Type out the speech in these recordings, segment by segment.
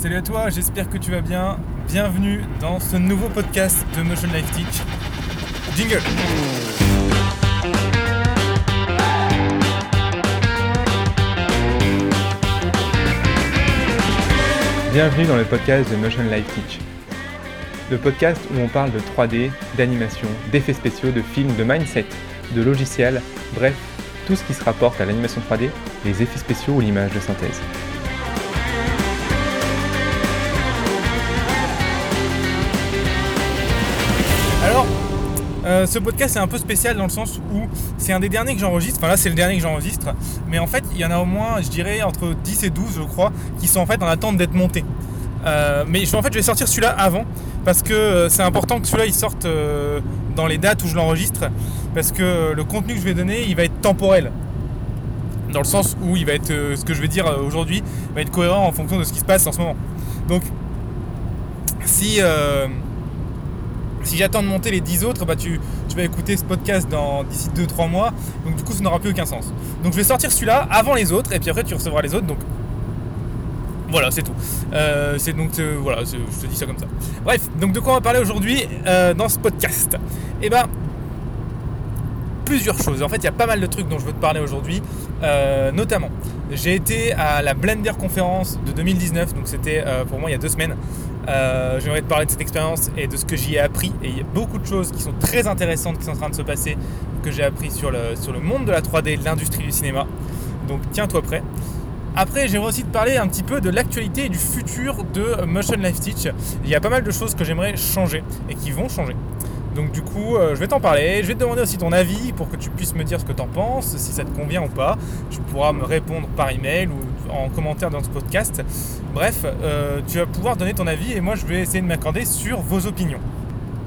Salut à toi, j'espère que tu vas bien. Bienvenue dans ce nouveau podcast de Motion Life Teach. Jingle Bienvenue dans le podcast de Motion Life Teach. Le podcast où on parle de 3D, d'animation, d'effets spéciaux, de films, de mindset, de logiciels, bref, tout ce qui se rapporte à l'animation 3D, les effets spéciaux ou l'image de synthèse. Euh, ce podcast est un peu spécial dans le sens où c'est un des derniers que j'enregistre. Enfin là, c'est le dernier que j'enregistre. Mais en fait, il y en a au moins, je dirais, entre 10 et 12, je crois, qui sont en fait en attente d'être montés. Euh, mais je- en fait, je vais sortir celui-là avant parce que euh, c'est important que celui-là il sorte dans les dates où je l'enregistre parce que le contenu que je vais donner, il va être temporel. Dans le sens où il va être, ce que je vais dire aujourd'hui, va être cohérent en fonction de ce qui se passe en ce moment. Donc, si euh, si j'attends de monter les 10 autres, bah tu écouter ce podcast dans d'ici 2-3 mois. Donc du coup, ça n'aura plus aucun sens. Donc je vais sortir celui-là avant les autres, et puis après tu recevras les autres. Donc voilà, c'est tout. Euh, c'est donc euh, voilà, je te dis ça comme ça. Bref, donc de quoi on va parler aujourd'hui euh, dans ce podcast? Eh ben plusieurs choses. En fait, il y a pas mal de trucs dont je veux te parler aujourd'hui. Notamment, j'ai été à la Blender conférence de 2019, donc c'était pour moi il y a deux semaines. Euh, J'aimerais te parler de cette expérience et de ce que j'y ai appris. Et il y a beaucoup de choses qui sont très intéressantes qui sont en train de se passer, que j'ai appris sur le, sur le monde de la 3D, de l'industrie du cinéma. Donc tiens-toi prêt. Après, j'aimerais aussi te parler un petit peu de l'actualité et du futur de Motion Life Teach. Il y a pas mal de choses que j'aimerais changer et qui vont changer. Donc du coup, euh, je vais t'en parler, je vais te demander aussi ton avis pour que tu puisses me dire ce que tu en penses, si ça te convient ou pas. Tu pourras me répondre par email ou en commentaire dans ce podcast. Bref, euh, tu vas pouvoir donner ton avis et moi je vais essayer de m'accorder sur vos opinions.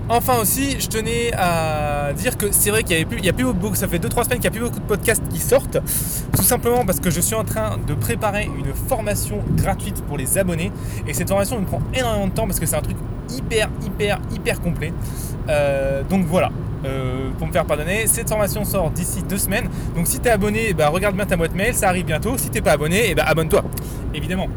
Enfin aussi, je tenais à dire que c'est vrai qu'il y avait plus, a plus beaucoup, ça fait 2-3 semaines qu'il n'y a plus beaucoup de podcasts qui sortent, tout simplement parce que je suis en train de préparer une formation gratuite pour les abonnés et cette formation me prend énormément de temps parce que c'est un truc hyper hyper hyper complet. Euh, donc voilà, Euh, pour me faire pardonner, cette formation sort d'ici deux semaines. Donc si tu es abonné, bah, regarde bien ta boîte mail, ça arrive bientôt. Si t'es pas abonné, eh ben, abonne-toi, évidemment.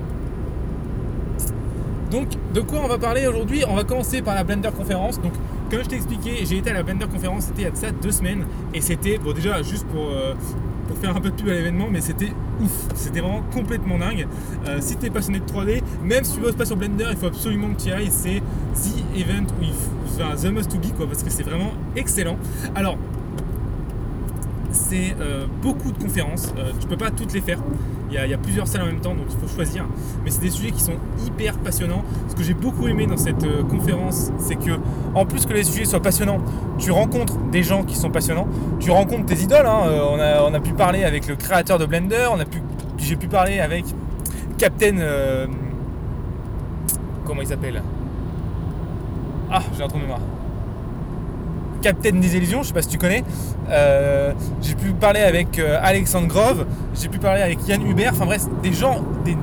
Donc, de quoi on va parler aujourd'hui? On va commencer par la Blender conférence. Donc, comme je t'ai expliqué, j'ai été à la Blender conférence, c'était il y a de deux semaines. Et c'était, bon, déjà, juste pour, euh, pour faire un peu de pub à l'événement, mais c'était ouf. C'était vraiment complètement dingue. Euh, si tu es passionné de 3D, même si tu bosses pas sur Blender, il faut absolument que tu y ailles. C'est The Event, où il faut, enfin, The Must to Be, quoi, parce que c'est vraiment excellent. Alors, c'est euh, beaucoup de conférences. Euh, tu peux pas toutes les faire. Il y, a, plusieurs salles en même temps, donc il faut choisir. Mais c'est des sujets qui sont hyper passionnants. Ce que j'ai beaucoup aimé dans cette euh, conférence, c'est que, en plus que les sujets soient passionnants, tu rencontres des gens qui sont passionnants. Tu rencontres tes idoles. hein. Euh, on, a, pu parler avec le créateur de Blender. On a pu, j'ai pu parler avec Captain. comment il s'appelle? Ah, j'ai un trou de mémoire. Captain des Illusions, je sais pas si tu connais. Euh, j'ai pu parler avec euh, Alexandre Grove, j'ai pu parler avec Yann Hubert, enfin bref, des gens, des,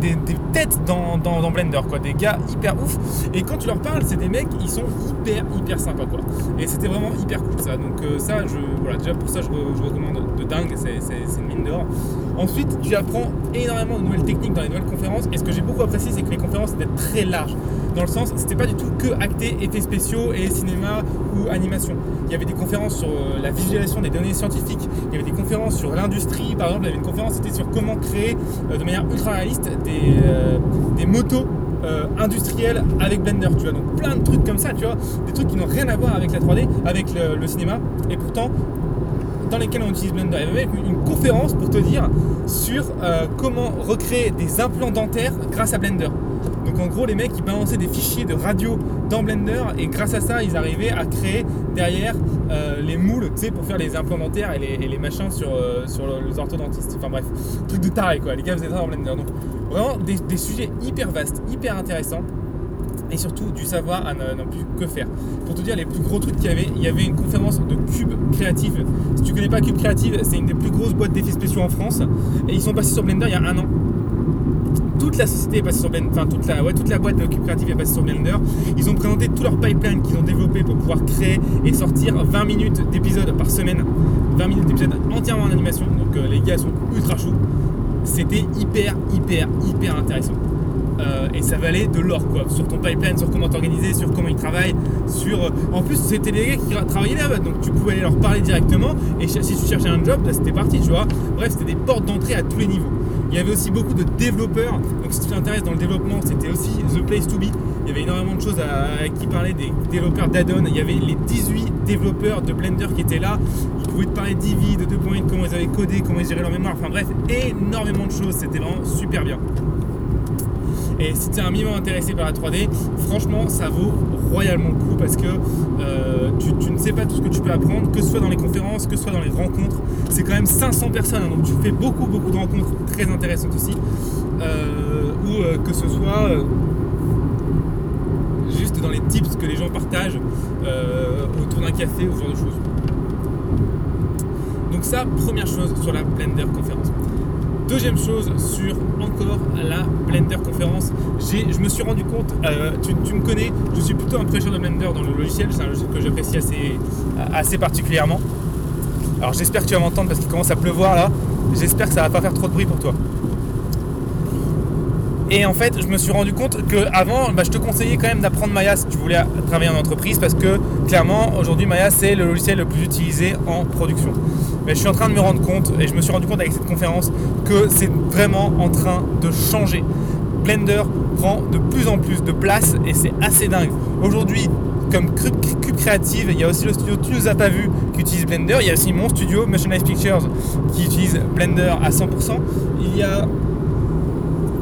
têtes dans, Blender, quoi, des gars hyper ouf. Et quand tu leur parles, c'est des mecs, ils sont hyper, hyper sympas, quoi. Et c'était vraiment hyper cool, ça. Donc euh, ça, je, voilà, déjà pour ça, je, re- je recommande de dingue, c'est une mine d'or. Ensuite, tu apprends énormément de nouvelles techniques dans les nouvelles conférences. Et ce que j'ai beaucoup apprécié, c'est que les conférences étaient très larges. Dans le sens, c'était pas du tout que acté, effets spéciaux et cinéma ou animation. Il y avait des conférences sur euh, la visualisation des données scientifiques. Il y avait des conférences sur l'industrie. Par exemple, il y avait une conférence, c'était sur comment créer euh, de manière ultra réaliste des, euh, des motos euh, industrielles avec Blender. Tu vois, donc plein de trucs comme ça, tu vois, des trucs qui n'ont rien à voir avec la 3D, avec le cinéma. Et pourtant, dans lesquels on utilise Blender. Il y avait même une conférence pour te dire sur euh, comment recréer des implants dentaires grâce à Blender. Donc en gros, les mecs ils balançaient des fichiers de radio dans Blender et grâce à ça, ils arrivaient à créer derrière euh, les moules, tu sais, pour faire les implants dentaires et les, machins sur, euh, sur le- les orthodontistes. Enfin bref, truc de taré quoi. Les gars faisaient ça dans Blender. Donc vraiment des, des sujets hyper vastes, hyper intéressants et surtout du savoir à ne, ne plus que faire. Pour te dire les plus gros trucs qu'il y avait, il y avait une conférence de Cube Creative. Si tu connais pas Cube Creative, c'est une des plus grosses boîtes d'effets spéciaux en France et ils sont passés sur Blender il y a un an. Toute la société est passée sur Blender, enfin toute la, ouais, toute la boîte de Cube Creative est passée sur Blender. Ils ont présenté tout leur pipeline qu'ils ont développé pour pouvoir créer et sortir 20 minutes d'épisodes par semaine. 20 minutes d'épisodes entièrement en animation, donc euh, les gars sont ultra chauds. C'était hyper, hyper, hyper intéressant. Euh, et ça, valait de l'or quoi, sur ton pipeline, sur comment t'organiser, sur comment ils travaillent, sur. En plus, c'était des gars qui travaillaient là-bas, donc tu pouvais aller leur parler directement. Et si tu cherchais un job, bah, c'était parti, tu vois. Bref, c'était des portes d'entrée à tous les niveaux. Il y avait aussi beaucoup de développeurs. Donc si tu t'intéresses dans le développement, c'était aussi the place to be. Il y avait énormément de choses à, qui parlaient des développeurs d'add-on. Il y avait les 18 développeurs de Blender qui étaient là. Ils pouvaient te parler d'Eevee, de 2.8, comment ils avaient codé, comment ils géraient leur mémoire. Enfin bref, énormément de choses. C'était vraiment super bien. Et si tu es un minimum intéressé par la 3D, franchement, ça vaut royalement le coup parce que euh, tu, ne sais pas tout ce que tu peux apprendre, que ce soit dans les conférences, que ce soit dans les rencontres. C'est quand même 500 personnes, hein, donc tu fais beaucoup, beaucoup de rencontres très intéressantes aussi. Euh, ou euh, que ce soit juste dans les tips que les gens partagent autour d'un café ou ce genre de choses. Donc ça, première chose sur la Blender conférence. Deuxième chose sur encore la Blender conférence, je me suis rendu compte, euh, tu, me connais, je suis plutôt un prêcheur de Blender dans le logiciel, c'est un logiciel que j'apprécie assez, assez particulièrement. Alors j'espère que tu vas m'entendre parce qu'il commence à pleuvoir là, j'espère que ça va pas faire trop de bruit pour toi. Et en fait, je me suis rendu compte qu'avant, bah, je te conseillais quand même d'apprendre Maya si tu voulais travailler en entreprise parce que clairement, aujourd'hui, Maya, c'est le logiciel le plus utilisé en production. Mais je suis en train de me rendre compte, et je me suis rendu compte avec cette conférence, que c'est vraiment en train de changer. Blender prend de plus en plus de place et c'est assez dingue. Aujourd'hui, comme Cube, Creative, il y a aussi le studio Tu nous as pas vu qui utilise Blender. Il y a aussi mon studio, Motion Pictures, qui utilise Blender à 100%. Il y a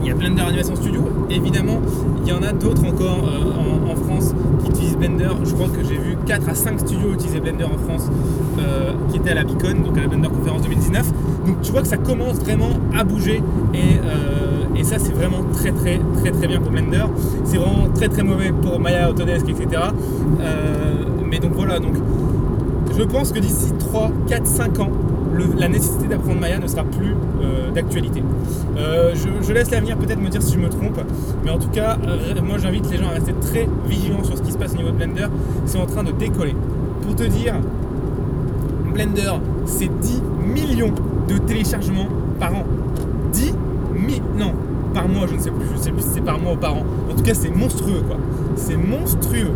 il y a Blender Animation Studio, évidemment. Il y en a d'autres encore euh, en, France qui utilisent Blender. Je crois que j'ai vu 4 à 5 studios utiliser Blender en France euh, qui étaient à la Beacon, donc à la Blender Conférence 2019. Donc tu vois que ça commence vraiment à bouger euh, et, ça c'est vraiment très très très très bien pour Blender. C'est vraiment très très mauvais pour Maya, Autodesk, etc. mais donc voilà, donc je pense que d'ici 3, 4, 5 ans, la nécessité d'apprendre Maya ne sera plus euh, d'actualité. Euh, je, laisse l'avenir peut-être me dire si je me trompe, mais en tout cas, moi j'invite les gens à rester très vigilants sur ce qui se passe au niveau de Blender. C'est en train de décoller. Pour te dire, Blender, c'est 10 millions de téléchargements par an. 10 000, non, par mois, je ne sais plus, je ne sais plus si c'est par mois ou par an. En tout cas, c'est monstrueux quoi. C'est monstrueux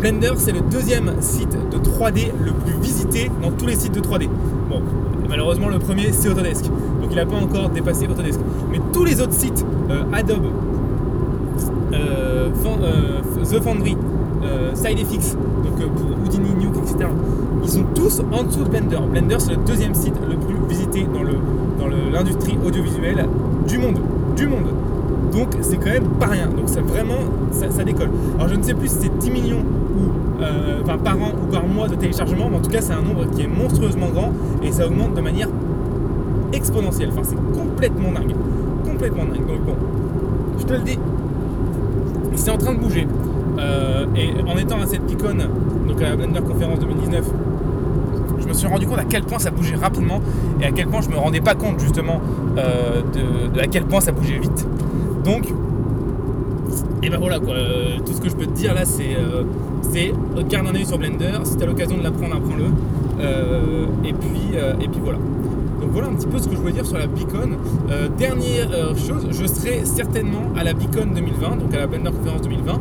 Blender, c'est le deuxième site de 3D le plus visité dans tous les sites de 3D. Bon, malheureusement, le premier, c'est Autodesk. Donc, il n'a pas encore dépassé Autodesk. Mais tous les autres sites, euh, Adobe, euh, euh, The Foundry, SideFX, donc pour Houdini, Nuke, etc., ils sont tous en dessous de Blender. Blender, c'est le deuxième site le plus visité dans l'industrie audiovisuelle du monde. Du monde. Donc c'est quand même pas rien. Donc ça vraiment, ça, décolle. Alors je ne sais plus si c'est 10 millions ou, euh, par an ou par mois de téléchargement, mais en tout cas c'est un nombre qui est monstrueusement grand et ça augmente de manière exponentielle. Enfin c'est complètement dingue. Complètement dingue. Donc bon, je te le dis, c'est en train de bouger. Euh, et en étant à cette icône, donc à la Blender Conférence 2019, je me suis rendu compte à quel point ça bougeait rapidement et à quel point je me rendais pas compte justement euh, de, à quel point ça bougeait vite. Donc, et ben voilà quoi, euh, tout ce que je peux te dire là c'est euh, garde un œil sur Blender, si tu as l'occasion de l'apprendre, apprends-le. Euh, et, puis, et puis voilà. Donc voilà un petit peu ce que je voulais dire sur la Beacon. dernière chose, je serai certainement à la Beacon 2020, donc à la Blender Conference 2020.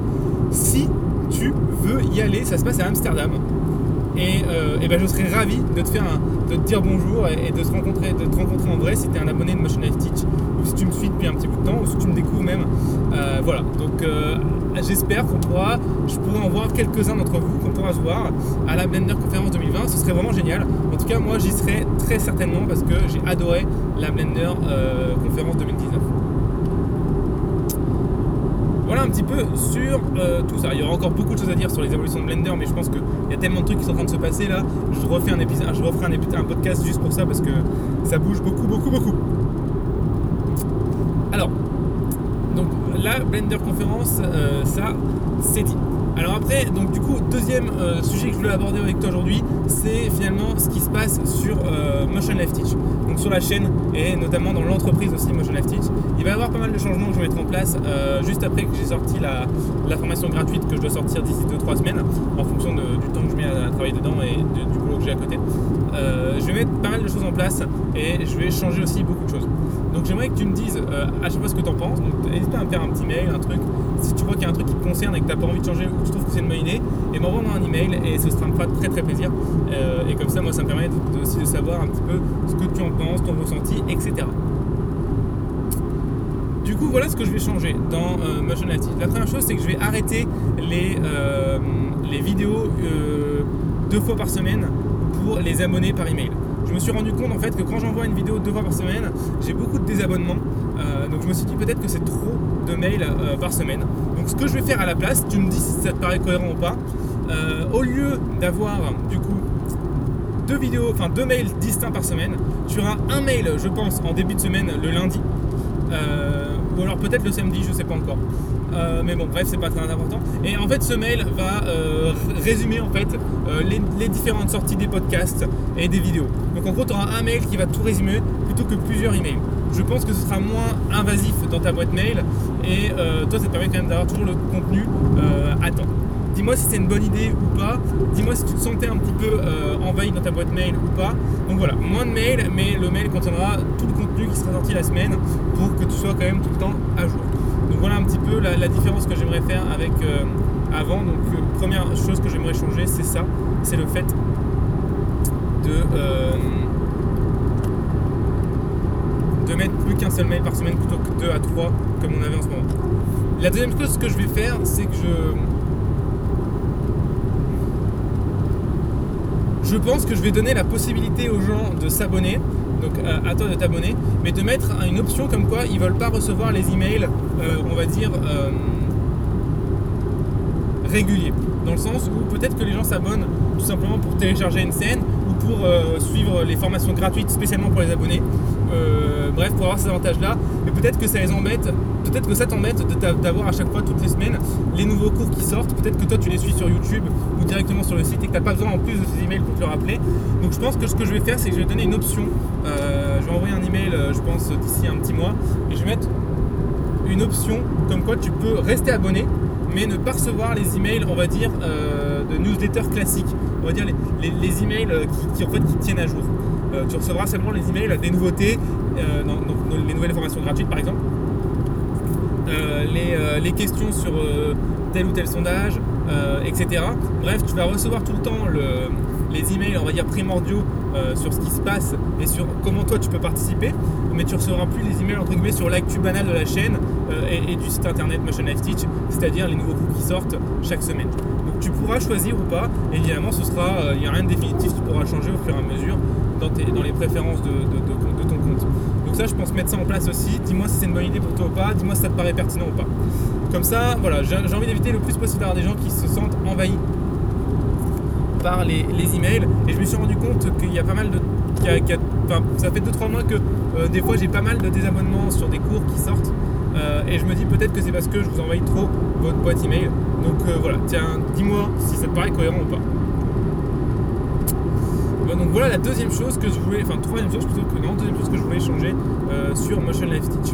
Si tu veux y aller, ça se passe à Amsterdam. Et, ben je serais ravi de te faire de te dire bonjour et, de, rencontrer, de te rencontrer en vrai si tu es un abonné de Motion Life Teach si tu me suis depuis un petit bout de temps, ou si tu me découvres même. Euh, voilà, donc euh, j'espère qu'on pourra, je pourrai en voir quelques-uns d'entre vous, qu'on pourra se voir à la Blender Conférence 2020. Ce serait vraiment génial. En tout cas, moi j'y serai très certainement parce que j'ai adoré la Blender euh, Conférence 2019 voilà un petit peu sur tout ça. Il y aura encore beaucoup de choses à dire sur les évolutions de Blender, mais je pense qu'il y a tellement de trucs qui sont en train de se passer là. Je refais un épisode, je referai un podcast juste pour ça parce que ça bouge beaucoup, beaucoup, beaucoup. La Blender conférence, euh, ça c'est dit. Alors après, donc du coup, deuxième euh, sujet que je voulais aborder avec toi aujourd'hui, c'est finalement ce qui se passe sur euh, Motion Life Teach. Donc sur la chaîne et notamment dans l'entreprise aussi Motion Teach. Il va y avoir pas mal de changements que je vais mettre en place euh, juste après que j'ai sorti la, formation gratuite que je dois sortir d'ici 2-3 semaines en fonction du temps que je mets à, travailler dedans et du boulot que j'ai à côté. je vais mettre pas mal de choses en place et je vais changer aussi beaucoup de choses. Donc j'aimerais que tu me dises à chaque fois ce que tu en penses. N'hésite pas à me faire un petit mail, un truc. Si tu vois qu'il y a un truc qui te concerne et que tu n'as pas envie de changer tu trouves que c'est une bonne idée, et m'envoie un email et ce sera me fera très très plaisir. Euh, et comme ça, moi, ça me permet aussi de savoir un petit peu ce que tu en penses, ton ressenti, etc. Du coup, voilà ce que je vais changer dans euh, Motion La première chose, c'est que je vais arrêter les, euh, les vidéos deux fois par semaine pour les abonnés par email. Je me suis rendu compte en fait que quand j'envoie une vidéo deux fois par semaine, j'ai beaucoup de désabonnements. donc je me suis dit peut-être que c'est trop de mails par semaine. Donc ce que je vais faire à la place, tu me dis si ça te paraît cohérent ou pas, euh, au lieu d'avoir du coup deux vidéos, enfin deux mails distincts par semaine, tu auras un mail, je pense, en début de semaine le lundi, euh, ou alors peut-être le samedi, je sais pas encore. Euh, mais bon, bref, c'est pas très important. Et en fait, ce mail va résumer en fait les, différentes sorties des podcasts et des vidéos. Donc en gros, tu auras un mail qui va tout résumer plutôt que plusieurs emails je pense que ce sera moins invasif dans ta boîte mail et euh, toi ça te permet quand même d'avoir toujours le contenu euh, à temps. Dis-moi si c'est une bonne idée ou pas. Dis-moi si tu te sentais un petit peu euh, envahi dans ta boîte mail ou pas. Donc voilà, moins de mails, mais le mail contiendra tout le contenu qui sera sorti la semaine pour que tu sois quand même tout le temps à jour. Donc voilà un petit peu la, différence que j'aimerais faire avec avant. Donc première chose que j'aimerais changer, c'est ça, c'est le fait de de mettre plus qu'un seul mail par semaine plutôt que deux à trois comme on avait en ce moment. La deuxième chose que je vais faire, c'est que je. Je pense que je vais donner la possibilité aux gens de s'abonner, donc à, toi de t'abonner, mais de mettre une option comme quoi ils veulent pas recevoir les emails, euh, on va dire, euh, réguliers. Dans le sens où peut-être que les gens s'abonnent tout simplement pour télécharger une scène ou pour euh, suivre les formations gratuites spécialement pour les abonnés. Euh, bref, pour avoir ces avantages-là. Mais peut-être que ça les embête, peut-être que ça t'embête d'avoir à chaque fois, toutes les semaines, les nouveaux cours qui sortent. Peut-être que toi, tu les suis sur YouTube ou directement sur le site et que tu n'as pas besoin en plus de ces emails pour te le rappeler. Donc je pense que ce que je vais faire, c'est que je vais donner une option. Euh, je vais envoyer un email, euh, je pense, d'ici un petit mois. Et je vais mettre une option comme quoi tu peux rester abonné, mais ne pas recevoir les emails, on va dire, de newsletters classiques. On va dire les, emails qui tiennent à jour. Euh, tu recevras seulement les emails des nouveautés, euh, les nouvelles formations gratuites par exemple, euh, les, questions sur tel ou tel sondage, etc. Bref, tu vas recevoir tout le temps les emails, on va dire primordiaux sur ce qui se passe et sur comment toi tu peux participer, mais tu recevras plus les emails entre guillemets sur l'actu banal de la chaîne et, du site internet Motion Life Teach, c'est-à-dire les nouveaux cours qui sortent chaque semaine. Donc tu pourras choisir ou pas, évidemment ce sera, il n'y a rien de définitif, tu pourras changer au fur et à mesure dans, les préférences de, ton compte. Donc ça, je pense mettre ça en place aussi. Dis-moi si c'est une bonne idée pour toi ou pas. Dis-moi si ça te paraît pertinent ou pas. Comme ça, voilà, j'ai envie d'éviter le plus possible d'avoir des gens qui se sentent envahis par les, emails. Et je me suis rendu compte qu'il y a pas mal de... ça fait 2-3 mois que euh, des fois j'ai pas mal de désabonnements sur des cours qui sortent. Euh, et je me dis peut-être que c'est parce que je vous envahis trop votre boîte email. Donc euh, voilà, tiens, dis-moi si ça te paraît cohérent ou pas donc voilà la deuxième chose que je voulais, enfin troisième chose plutôt que non, deuxième chose que je voulais changer euh, sur Motion Life Stitch.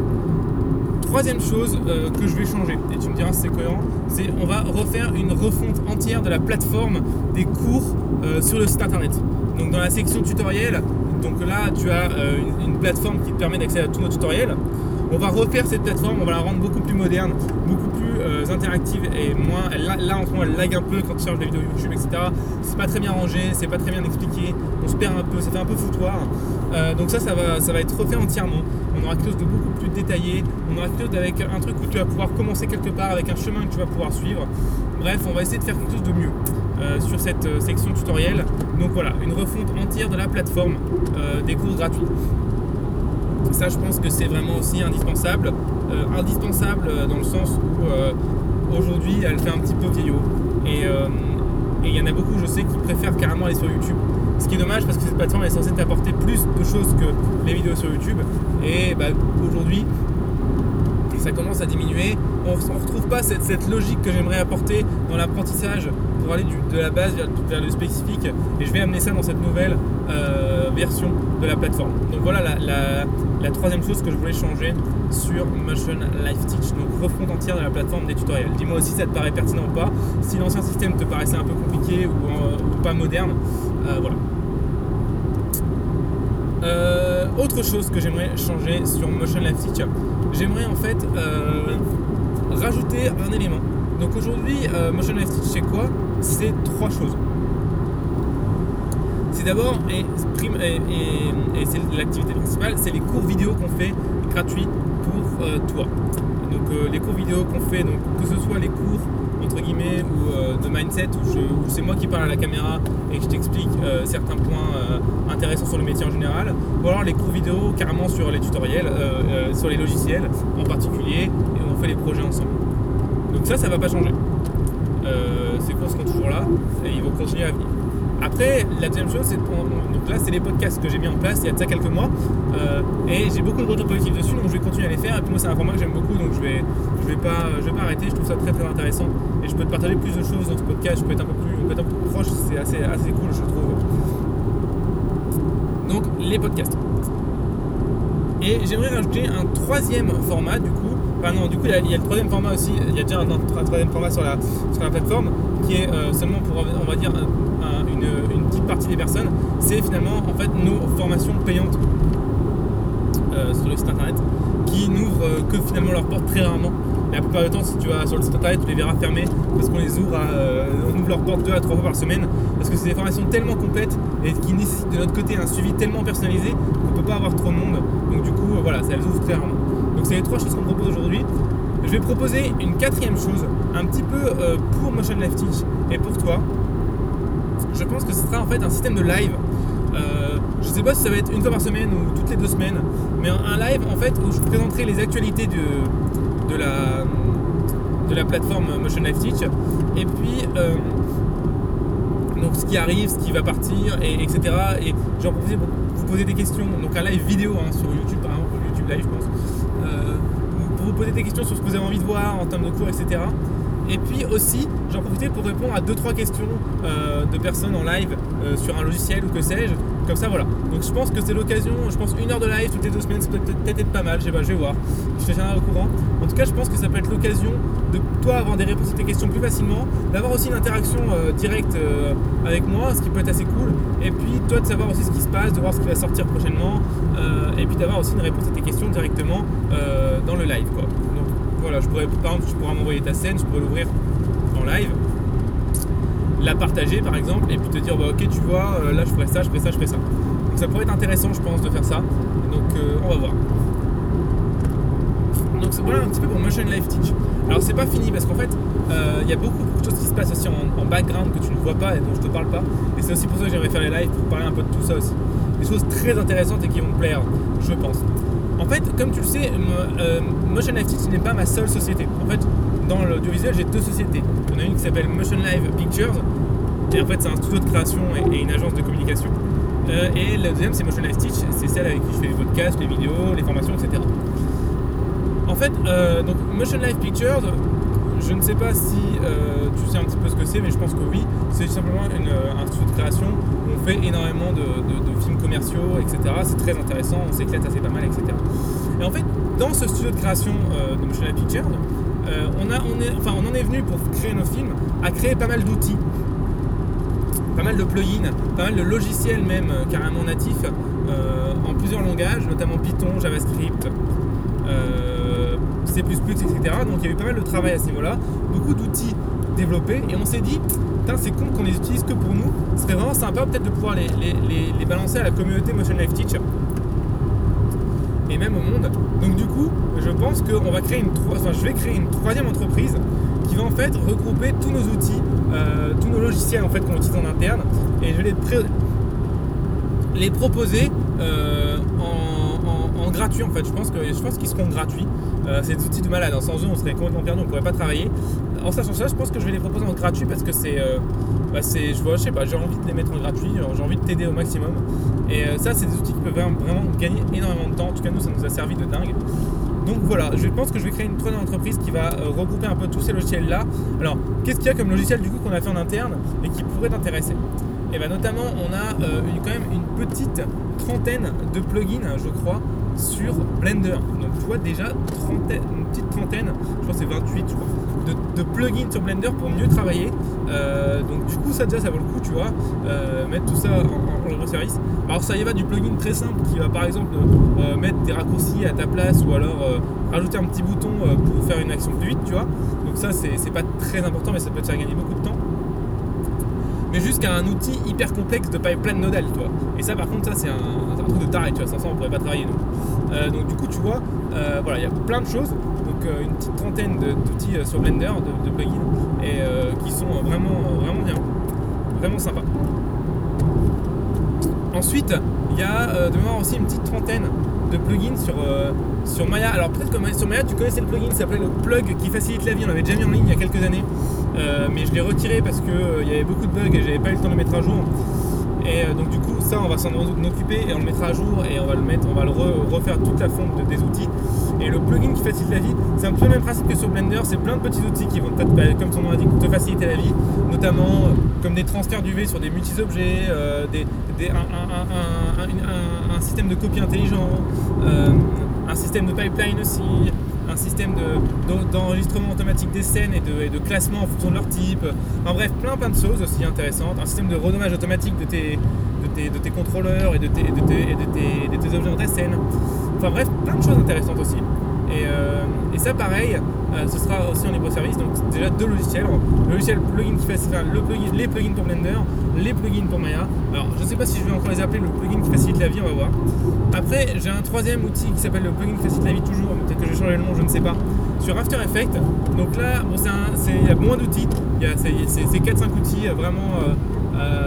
Troisième chose euh, que je vais changer, et tu me diras si c'est cohérent, c'est on va refaire une refonte entière de la plateforme des cours euh, sur le site internet. Donc dans la section tutoriel, donc là tu as une, plateforme qui te permet d'accéder à tous nos tutoriels. On va refaire cette plateforme, on va la rendre beaucoup plus moderne, interactive et moins. là, en ce moment elle lag un peu quand tu charges des vidéos YouTube, etc. C'est pas très bien rangé, c'est pas très bien expliqué on se perd un peu, ça un peu foutoir. Euh, donc ça, ça va, ça va être refait entièrement. On aura quelque chose de beaucoup plus détaillé. On aura quelque chose avec un truc où tu vas pouvoir commencer quelque part, avec un chemin que tu vas pouvoir suivre. Bref, on va essayer de faire quelque chose de mieux euh, sur cette euh, section tutoriel. Donc voilà, une refonte entière de la plateforme des cours gratuits. Ça, je pense que c'est vraiment aussi indispensable. Indispensable dans le sens où aujourd'hui, elle fait un petit peu vieillot. Et il y en a beaucoup, je sais, qui préfèrent carrément aller sur YouTube ce qui est dommage parce que cette plateforme est censée t'apporter plus de choses que les vidéos sur YouTube. Et bah, aujourd'hui, ça commence à diminuer. On ne retrouve pas cette, logique que j'aimerais apporter dans l'apprentissage pour aller de la base vers, le spécifique. Et je vais amener ça dans cette nouvelle euh, version de la plateforme. Donc voilà la, troisième chose que je voulais changer sur Motion Life Teach. Donc refonte entière de la plateforme des tutoriels. Dis-moi aussi si ça te paraît pertinent ou pas. Si l'ancien système te paraissait un peu compliqué ou, euh, pas moderne. Euh, voilà. Autre chose que j'aimerais changer sur Motion Life Teach, j'aimerais en fait rajouter un élément. Donc aujourd'hui, Motion Life Teach c'est quoi? C'est trois choses. C'est d'abord, et, c'est l'activité principale, c'est les cours vidéo qu'on fait gratuits pour euh, toi. Donc euh, les cours vidéo qu'on fait, donc, que ce soit les cours entre guillemets ou euh, de mindset où, c'est moi qui parle à la caméra et que je t'explique certains points intéressants sur le métier en général, ou alors les cours vidéo carrément sur les tutoriels, sur les logiciels en particulier, et on fait les projets ensemble. Donc ça, ça va pas changer. Euh, ces cours seront toujours là et ils vont continuer à venir. Après, la deuxième chose, c'est donc là, c'est les podcasts que j'ai mis en place il y a de ça quelques mois euh, et j'ai beaucoup de retours positifs dessus, donc je vais continuer à les faire. Et puis moi, c'est un format que j'aime beaucoup, donc je vais, je vais pas, je vais pas arrêter. Je trouve ça très très intéressant et je peux te partager plus de choses dans ce podcast. Je peux être un peu plus, un peu proche, c'est assez, assez cool, je trouve. Donc les podcasts. Et j'aimerais rajouter un troisième format du coup non, du coup, il y, a, le troisième format aussi. Il y a déjà un, troisième format sur la, sur la plateforme qui est euh, seulement pour, on va dire, une, petite partie des personnes. C'est finalement en fait nos formations payantes euh, sur le site internet qui n'ouvrent euh, que finalement leurs portes très rarement. La plupart du temps, si tu vas sur le site internet, tu les verras fermés parce qu'on les ouvre, on ouvre leurs portes deux à trois fois par semaine parce que c'est des formations tellement et qui nécessitent de notre côté un suivi tellement personnalisé qu'on ne peut pas avoir trop de monde. Donc du coup, voilà, ça elles ouvrent très rarement. Donc c'est les trois choses qu'on propose aujourd'hui. Je vais proposer une quatrième chose, un petit peu euh, pour Motion Life Teach et pour toi. Je pense que ce sera en fait un système de live. Euh, je ne sais pas si ça va être une fois par semaine ou toutes les deux semaines, mais un, live en fait où je présenterai les actualités de, de, la, de la plateforme Motion Life Teach et puis euh, donc ce qui arrive, ce qui va partir, et, etc. Et j'en profite pour vous poser des questions. Donc un live vidéo hein, sur YouTube, par exemple, YouTube Live, je pense. Euh, pour vous poser des questions sur ce que vous avez envie de voir en termes de cours, etc. Et puis aussi, j'en profitais pour répondre à 2-3 questions euh, de personnes en live euh, sur un logiciel ou que sais-je. Comme ça, voilà. Donc je pense que c'est l'occasion, je pense une heure de live toutes les deux semaines, ça peut peut-être être pas mal, je sais pas, je vais voir. Je te tiendrai au courant. En tout cas, je pense que ça peut être l'occasion de toi avoir des réponses à tes questions plus facilement, d'avoir aussi une interaction directe avec moi, ce qui peut être assez cool. Et puis toi de savoir aussi ce qui se passe, de voir ce qui va sortir prochainement, et puis d'avoir aussi une réponse à tes questions directement dans le live. Quoi. Donc voilà, je pourrais, par exemple, tu pourras m'envoyer ta scène, je pourrais l'ouvrir en live, la partager par exemple, et puis te dire bah, ok tu vois, euh, là je ferai ça, je ferai ça, je ferai ça. Donc ça pourrait être intéressant je pense de faire ça. Donc euh, on va voir. Donc voilà un petit peu pour Motion Life Teach. Alors c'est pas fini parce qu'en fait euh, il y a beaucoup, beaucoup, de choses qui se passent aussi en, background que tu ne vois pas et dont je te parle pas. Et c'est aussi pour ça que j'aimerais faire les lives pour parler un peu de tout ça aussi. Des choses très intéressantes et qui vont me plaire, je pense. En fait, comme tu le sais, euh, Motion Life Teach n'est pas ma seule société. En fait, dans l'audiovisuel, j'ai deux sociétés. On a une qui s'appelle Motion Live Pictures, et en fait, c'est un studio de création et, une agence de communication. Euh, et la deuxième, c'est Motion Life Teach, c'est celle avec qui je fais les podcasts, les vidéos, les formations, etc. En fait, euh, Motion Life Pictures, je ne sais pas si tu sais un petit peu ce que c'est, mais je pense que oui. C'est simplement un studio de création où on fait énormément de, films commerciaux, etc. C'est très intéressant, on s'éclate assez pas mal, etc. Et en fait, dans ce studio de création euh, de Motion Pictures, euh, on, a, enfin, on en est venu pour créer nos films à créer pas mal d'outils, pas mal de plugins, pas mal de logiciels même euh, carrément natifs en plusieurs langages, notamment Python, JavaScript. Etc. Donc il y a eu pas mal de travail à ce niveau-là, beaucoup d'outils développés, et on s'est dit, c'est con qu'on les utilise que pour nous, ce serait vraiment sympa peut-être de pouvoir les, balancer à la communauté Motion Life Teach et même au monde. Donc du coup, je pense que va créer une, je vais créer une troisième entreprise qui va en fait regrouper tous nos outils, euh, tous nos logiciels en fait qu'on utilise en interne, et je vais les, proposer euh, en, gratuit en fait. Je pense que je pense qu'ils seront gratuits. Euh, c'est des outils de malade. Hein. Sans eux, on serait complètement perdu, on pourrait pas travailler. En sachant ça, je pense que je vais les proposer en gratuit parce que c'est, bah, je vois, je sais pas, j'ai envie de les mettre en gratuit. J'ai envie de t'aider au maximum. Et ça, c'est des outils qui peuvent vraiment gagner énormément de temps. En tout cas, nous, ça nous a servi de dingue. donc voilà, je pense que je vais créer une troisième entreprise qui va regrouper un peu tous ces logiciels-là. Alors, qu'est-ce qu'il y a comme logiciel du coup qu'on a fait en interne et qui pourrait t'intéresser? Et bien notamment on a quand même une petite trentaine de plugins je crois sur Blender. Donc tu vois déjà une petite trentaine, je crois que c'est 28 je crois, de, plugins sur Blender pour mieux travailler. Euh, donc du coup ça déjà ça vaut le coup tu vois, euh, mettre tout ça en, en, service. Alors ça y va du plugin très simple qui va par exemple euh, mettre des raccourcis à ta place ou alors rajouter un petit bouton pour faire une action plus vite tu vois. Donc ça c'est pas très important mais ça peut te faire gagner beaucoup de temps mais jusqu'à un outil hyper complexe de pipeline nodal, tu vois. Et ça, par contre, ça, c'est un, truc de taré, tu vois. Sans ça, on pourrait pas travailler, nous. Euh, donc, du coup, tu vois, euh, voilà, il y a plein de choses. Donc, euh, une petite trentaine d'outils sur Blender, de, plugins, et qui sont vraiment, vraiment bien. Vraiment sympa. Ensuite, il y a de aussi une petite trentaine de plugins sur, sur Maya. Alors peut-être que sur Maya, tu connaissais le plugin, ça s'appelait le plug qui facilite la vie. On l'avait déjà mis en ligne il y a quelques années. Mais je l'ai retiré parce qu'il y avait beaucoup de bugs et j'avais pas eu le temps de le mettre à jour. Et euh, donc du coup ça on va s'en occuper et on le mettra à jour et on va le mettre, on va le refaire toute la fonte des outils. Et le plugin qui facilite la vie, c'est un peu le même principe que sur Blender, c'est plein de petits outils qui vont, bah, comme son nom l'indique, te faciliter la vie, notamment comme des transferts d'UV sur des multi-objets, un, système de copie intelligent, un système de pipeline aussi, un système d'enregistrement automatique des scènes et de, classement en fonction de leur type. En bref, plein plein de choses aussi intéressantes. Un système de renommage automatique de tes, de tes, contrôleurs et de tes, de, tes, objets dans ta scène. Enfin bref, plein de choses intéressantes aussi. Et, euh, ça pareil, euh, ce sera aussi en libre service. Donc déjà deux logiciels. Le logiciel plugin qui fait le plugin, les plugins pour Blender, les plugins pour Maya. Alors je ne sais pas si je vais encore les appeler le plugin qui facilite la vie, on va voir. Après j'ai un troisième outil qui s'appelle le plugin qui facilite la vie toujours, peut-être que je vais changer le nom, je ne sais pas. Sur After Effects. Donc là, il y a moins d'outils, c'est 4-5 outils euh, vraiment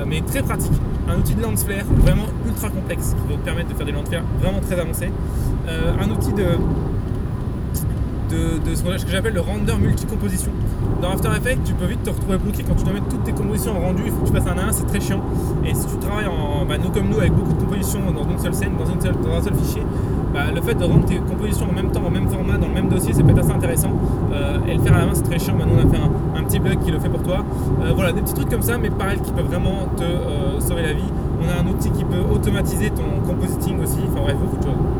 mais très pratiques un outil de lens flare vraiment ultra complexe qui va te permettre de faire des lens flare vraiment très avancés. un outil de, de, ce que j'appelle le render multi-composition. Dans After Effects, tu peux vite te retrouver bloqué quand tu dois mettre toutes tes compositions en rendu, il faut que tu passes un à un, c'est très chiant. Et si tu travailles en, bah, nous comme nous avec beaucoup de compositions dans une seule scène, dans, un seul fichier, bah, le fait de rendre tes compositions en même temps, en même format, dans le même dossier, ça peut être assez intéressant. Euh, et le faire à la main, c'est très chiant. Maintenant, on a fait un, petit bug qui le fait pour toi. Euh, voilà, des petits trucs comme ça, mais pareil, qui peuvent vraiment te euh, sauver la vie. On a un outil qui peut automatiser ton compositing aussi. Enfin bref, beaucoup de choses.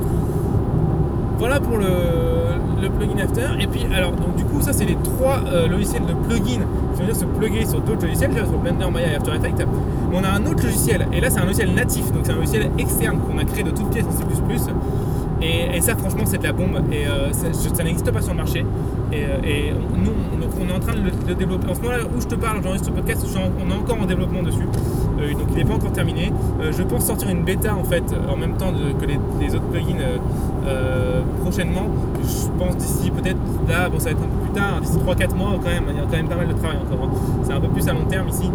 Voilà pour le, plugin After. Et puis, alors, donc du coup, ça, c'est les trois euh, logiciels de plugin qui vont dire se plugger sur d'autres logiciels, sur Blender, Maya et After Effects. Mais on a un autre logiciel, et là, c'est un logiciel natif, donc c'est un logiciel externe qu'on a créé de toutes pièces en C. Et, ça, franchement, c'est de la bombe. Et euh, ça, n'existe pas sur le marché. Et, euh, nous, on, est en train de le, développer. En ce moment-là où je te parle, j'enregistre ce podcast, on est encore en développement dessus. Euh, donc il n'est pas encore terminé. je pense sortir une bêta en fait en même temps que les, autres plugins prochainement. Je pense d'ici peut-être là, bon ça va être un peu plus tard, d'ici 3-4 mois quand même. Il y a quand même pas mal de travail encore. Hein. C'est un peu plus à long terme ici.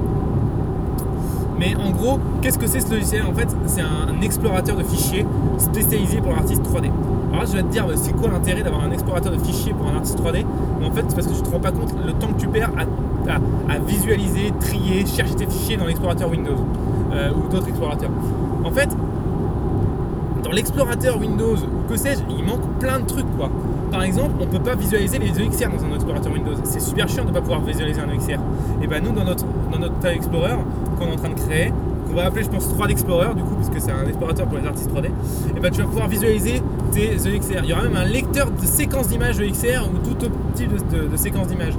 Mais en gros, qu'est-ce que c'est ce logiciel En fait, c'est un, explorateur de fichiers spécialisé pour l'artiste 3D. Alors là, je vais te dire, bah, c'est quoi l'intérêt d'avoir un explorateur de fichiers pour un artiste 3D Mais en fait, c'est parce que tu te rends pas compte le temps que tu perds à, visualiser, trier, chercher tes fichiers dans l'explorateur Windows euh, ou d'autres explorateurs. En fait, dans l'explorateur Windows ou que sais-je, il manque plein de trucs quoi. Par exemple, on ne peut pas visualiser les EXR dans un explorateur Windows. C'est super chiant de ne pas pouvoir visualiser un EXR. Et ben nous, dans notre, dans notre Explorer qu'on est en train de créer, qu'on va appeler je pense 3D Explorer du coup, puisque c'est un explorateur pour les artistes 3D, et ben tu vas pouvoir visualiser tes EXR. Il y aura même un lecteur de séquences d'images EXR ou tout type de, de, séquences d'images.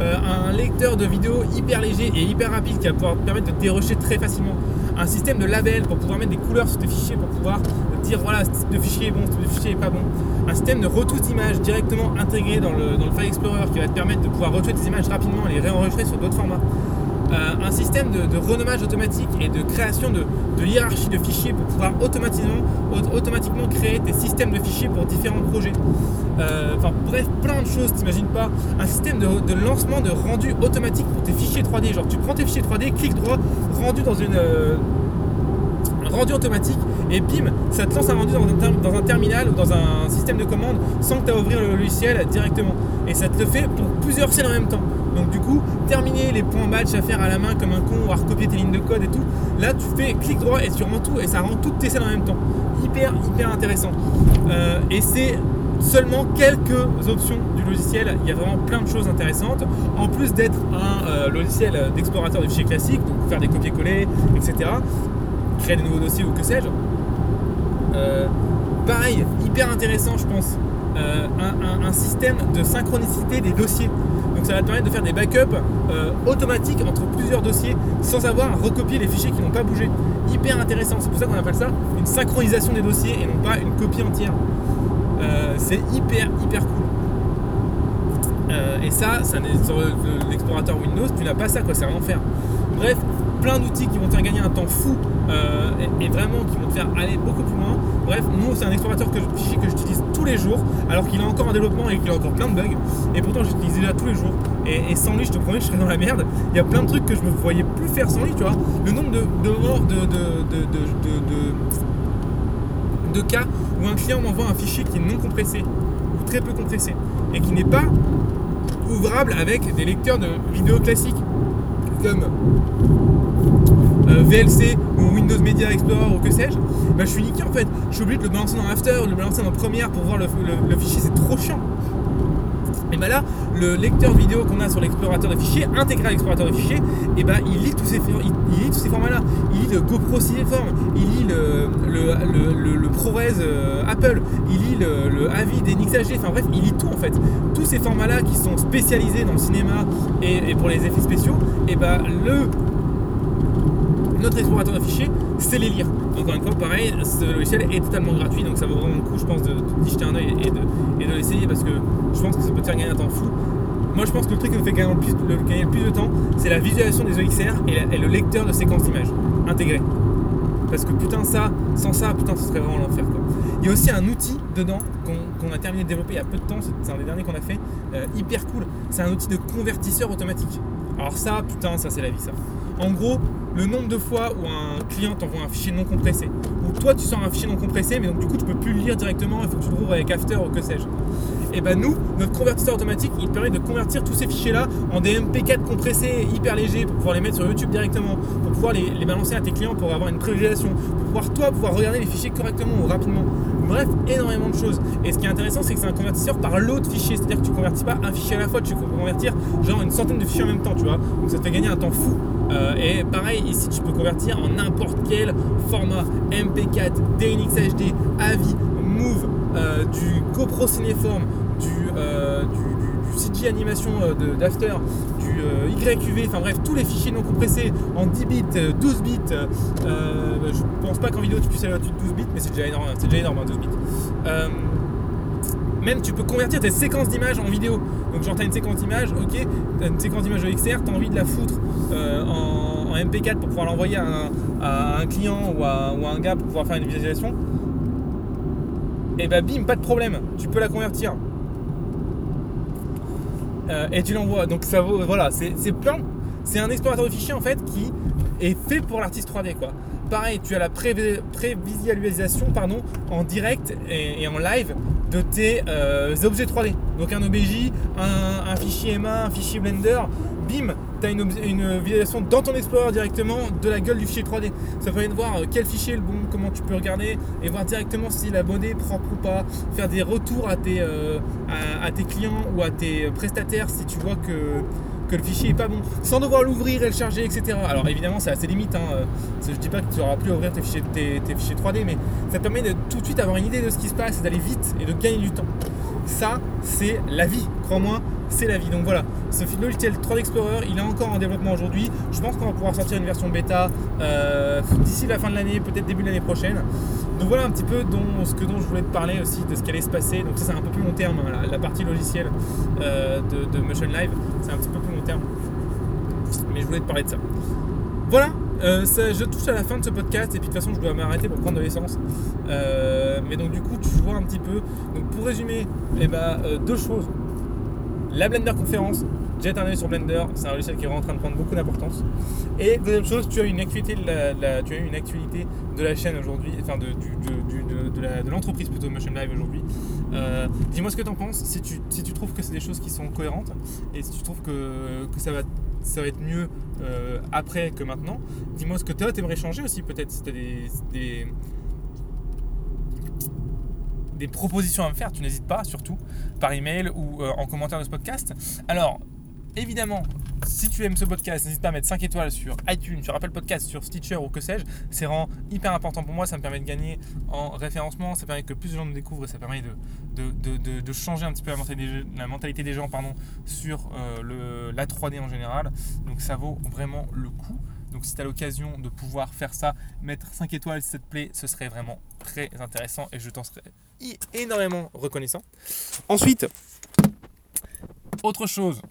Euh, un lecteur de vidéos hyper léger et hyper rapide qui va pouvoir te permettre de dérocher très facilement. Un système de label pour pouvoir mettre des couleurs sur tes fichiers pour pouvoir dire voilà ce type de fichier est bon, ce type de fichier est pas bon un système de retouche d'images directement intégré dans le, File Explorer qui va te permettre de pouvoir retoucher tes images rapidement et les réenregistrer sur d'autres formats. Euh, un système de, renommage automatique et de création de, hiérarchie de fichiers pour pouvoir automatiquement, automatiquement créer tes systèmes de fichiers pour différents projets. Euh, enfin bref, plein de choses, t'imagines pas. Un système de, lancement de rendu automatique pour tes fichiers 3D. Genre tu prends tes fichiers 3D, clic droit, rendu dans une... Euh, rendu automatique et bim, ça te lance un rendu dans un, terminal ou dans un système de commande sans que tu aies à ouvrir le logiciel directement. Et ça te le fait pour plusieurs scènes en même temps. Donc du coup, terminer les points batch à faire à la main comme un con ou à recopier tes lignes de code et tout, là tu fais clic droit et tu rends tout et ça rend toutes tes scènes en même temps. Hyper, hyper intéressant. Euh, et c'est seulement quelques options du logiciel. Il y a vraiment plein de choses intéressantes. En plus d'être un euh, logiciel d'explorateur de fichiers classiques, donc faire des copier-coller, etc., créer des nouveaux dossiers ou que sais-je. Euh, pareil, hyper intéressant, je pense. Euh, un, système de synchronicité des dossiers. Donc ça va te permettre de faire des backups automatiques entre plusieurs dossiers sans avoir à recopier les fichiers qui n'ont pas bougé. Hyper intéressant, c'est pour ça qu'on appelle ça une synchronisation des dossiers et non pas une copie entière. Euh, c'est hyper hyper cool. Euh, et ça, ça sur l'explorateur Windows, tu n'as pas ça, quoi, c'est un enfer. Bref, plein d'outils qui vont te faire gagner un temps fou euh, et, vraiment qui vont te faire aller beaucoup plus loin. Bref, nous, c'est un explorateur que, j'utilise tous les jours, alors qu'il est encore en développement et qu'il a encore plein de bugs. Et pourtant, j'utilise déjà tous les jours. Et, sans lui, je te promets, je serais dans la merde. Il y a plein de trucs que je me voyais plus faire sans lui, tu vois. Le nombre de, de, de, de de cas où un client m'envoie un fichier qui est non compressé ou très peu compressé et qui n'est pas ouvrable avec des lecteurs de vidéos classiques comme euh, VLC ou Windows Media Explorer ou que sais-je, bah, je suis niqué en fait. Je suis obligé de le balancer dans After, de le balancer dans Premiere pour voir le fichier, c'est trop chiant. Et bien là, le lecteur vidéo qu'on a sur l'explorateur de fichiers, intégré à l'explorateur de fichiers, ben il lit tous ces, il, ces formats-là. Il lit le GoPro Cineform, il lit le, le, le, ProRes euh, Apple, il lit le, AVI des NixHD, enfin bref, il lit tout en fait. Tous ces formats-là qui sont spécialisés dans le cinéma et, pour les effets spéciaux, et ben le notre explorateur de fichiers, c'est les lire. Encore une fois, pareil, ce logiciel est totalement gratuit, donc ça vaut vraiment le coup, je pense, d'y jeter un oeil et de, l'essayer parce que je pense que ça peut te faire gagner un temps fou. Moi, je pense que le truc qui nous fait gagner le plus, de temps, c'est la visualisation des OXR et, le lecteur de séquences d'images intégré. Parce que putain, ça, sans ça, putain, ce serait vraiment l'enfer. Il y a aussi un outil dedans qu'on a terminé de développer il y a peu de temps, c'est un des derniers qu'on a fait, euh, hyper cool. C'est un outil de convertisseur automatique. Alors ça, putain, ça c'est la vie ça. En gros, le nombre de fois où un client t'envoie un fichier non compressé, ou toi tu sors un fichier non compressé, mais donc du coup tu peux plus le lire directement, il faut que tu le rouvres avec After ou que sais-je. Et ben nous, notre convertisseur automatique, il permet de convertir tous ces fichiers-là en des MP4 compressés hyper légers pour pouvoir les mettre sur YouTube directement, pour pouvoir les, balancer à tes clients pour avoir une privilégiation, pour pouvoir toi pouvoir regarder les fichiers correctement ou rapidement. Bref, énormément de choses. Et ce qui est intéressant, c'est que c'est un convertisseur par lot de fichiers, c'est-à-dire que tu convertis pas un fichier à la fois, tu peux convertir genre une centaine de fichiers en même temps, tu vois. Donc ça te fait gagner un temps fou. Euh, et pareil, ici tu peux convertir en n'importe quel format MP4, DNX HD, AVI, Move, euh, du GoPro Cineform, du, euh, CG animation d'After, du YQV, enfin bref, tous les fichiers non compressés en 10 bits, 12 bits. je pense pas qu'en vidéo tu puisses aller au-dessus de 12 bits, mais c'est déjà énorme, c'est déjà énorme 12 hein, bits. même tu peux convertir tes séquences d'images en vidéo. Donc genre tu as une séquence d'image, ok, tu as une séquence d'image XR, tu as envie de la foutre euh, en, MP4 pour pouvoir l'envoyer à, un client ou à, un gars pour pouvoir faire une visualisation, et eh bah ben, bim, pas de problème, tu peux la convertir. Euh, et tu l'envoies. Donc ça vaut, voilà, c'est plein. C'est un explorateur de fichiers en fait qui est fait pour l'artiste 3D quoi. Pareil, tu as la prévisualisation pardon, en direct et, en live de tes euh, objets 3D. Donc un OBJ, un, un, fichier MA, un fichier Blender, bim, tu as une, une, visualisation dans ton Explorer directement de la gueule du fichier 3D. Ça permet de voir euh, quel fichier est le bon, comment tu peux regarder et voir directement si la monnaie est propre ou pas, faire des retours à tes, euh, à, tes clients ou à tes prestataires si tu vois que, que le fichier est pas bon, sans devoir l'ouvrir et le charger, etc. Alors évidemment, c'est assez limite. Hein. Euh, je dis pas que tu n'auras plus à ouvrir tes fichiers, tes, tes fichiers 3D, mais ça te permet de tout de suite avoir une idée de ce qui se passe et d'aller vite et de gagner du temps. Ça, c'est la vie, crois-moi, c'est la vie. Donc voilà, ce logiciel 3D Explorer, il est encore en développement aujourd'hui. Je pense qu'on va pouvoir sortir une version bêta euh, d'ici la fin de l'année, peut-être début de l'année prochaine. Donc voilà un petit peu ce que dont je voulais te parler aussi, de ce qui allait se passer. Donc ça c'est un peu plus long terme, hein, la, partie logicielle euh, de, Motion Live, c'est un petit peu plus long terme. Mais je voulais te parler de ça. Voilà, euh, je touche à la fin de ce podcast et puis de toute façon je dois m'arrêter pour prendre de l'essence. mais donc du coup tu vois un petit peu. Donc pour résumer, eh ben, deux choses la Blender conférence, jette un œil sur Blender, c'est un logiciel qui est en train de prendre beaucoup d'importance. Et deuxième chose, tu as une actualité de la, tu as une actualité de la chaîne aujourd'hui, enfin de, de, l'entreprise plutôt Motion Live aujourd'hui. Euh, dis-moi ce que tu en penses, si tu, si tu trouves que c'est des choses qui sont cohérentes et si tu trouves que, ça va ça va être mieux euh, après que maintenant. Dis-moi ce que tu aimerais changer aussi, peut-être si tu des propositions à me faire, tu n'hésites pas, surtout par email ou en commentaire de ce podcast. Alors, évidemment, si tu aimes ce podcast, n'hésite pas à mettre 5 étoiles sur iTunes, sur Apple Podcast, sur Stitcher ou que sais-je. C'est vraiment hyper important pour moi. Ça me permet de gagner en référencement. Ça permet que plus de gens nous découvrent et ça permet de, changer un petit peu la mentalité, des gens pardon, sur euh, la 3D en général. Donc ça vaut vraiment le coup. Donc si tu as l'occasion de pouvoir faire ça, mettre 5 étoiles si ça te plaît, ce serait vraiment très intéressant et je t'en serais énormément reconnaissant. Ensuite, autre chose,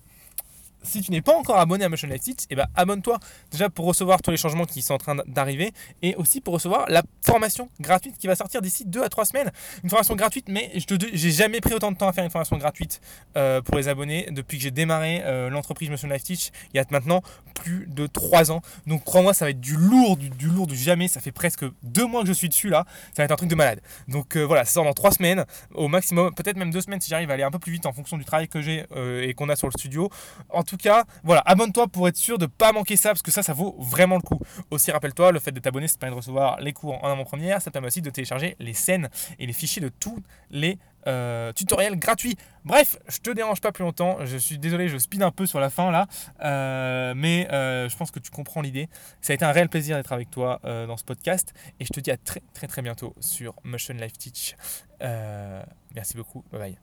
si tu n'es pas encore abonné à Motion Light Stitch, eh ben, abonne-toi déjà pour recevoir tous les changements qui sont en train d'arriver et aussi pour recevoir la formation gratuite qui va sortir d'ici 2 à 3 semaines. Une formation gratuite, mais je n'ai jamais pris autant de temps à faire une formation gratuite euh, pour les abonnés depuis que j'ai démarré euh, l'entreprise Motion Life Stitch il y a maintenant plus de 3 ans. Donc crois-moi, ça va être du lourd, du, lourd, du jamais. Ça fait presque 2 mois que je suis dessus là. Ça va être un truc de malade. Donc euh, voilà, ça sort dans 3 semaines au maximum, peut-être même 2 semaines si j'arrive à aller un peu plus vite en fonction du travail que j'ai et qu'on a sur le studio. En tout cas, voilà, abonne-toi pour être sûr de ne pas manquer ça, parce que ça, ça vaut vraiment le coup. Aussi, rappelle-toi, le fait de t'abonner, ça te permet de recevoir les cours en avant-première, ça permet aussi de télécharger les scènes et les fichiers de tous les euh, tutoriels gratuits. Bref, je te dérange pas plus longtemps. Je suis désolé, je speed un peu sur la fin là, euh, mais euh, je pense que tu comprends l'idée. Ça a été un réel plaisir d'être avec toi dans ce podcast et je te dis à très très très bientôt sur Motion Life Teach. merci beaucoup, bye bye.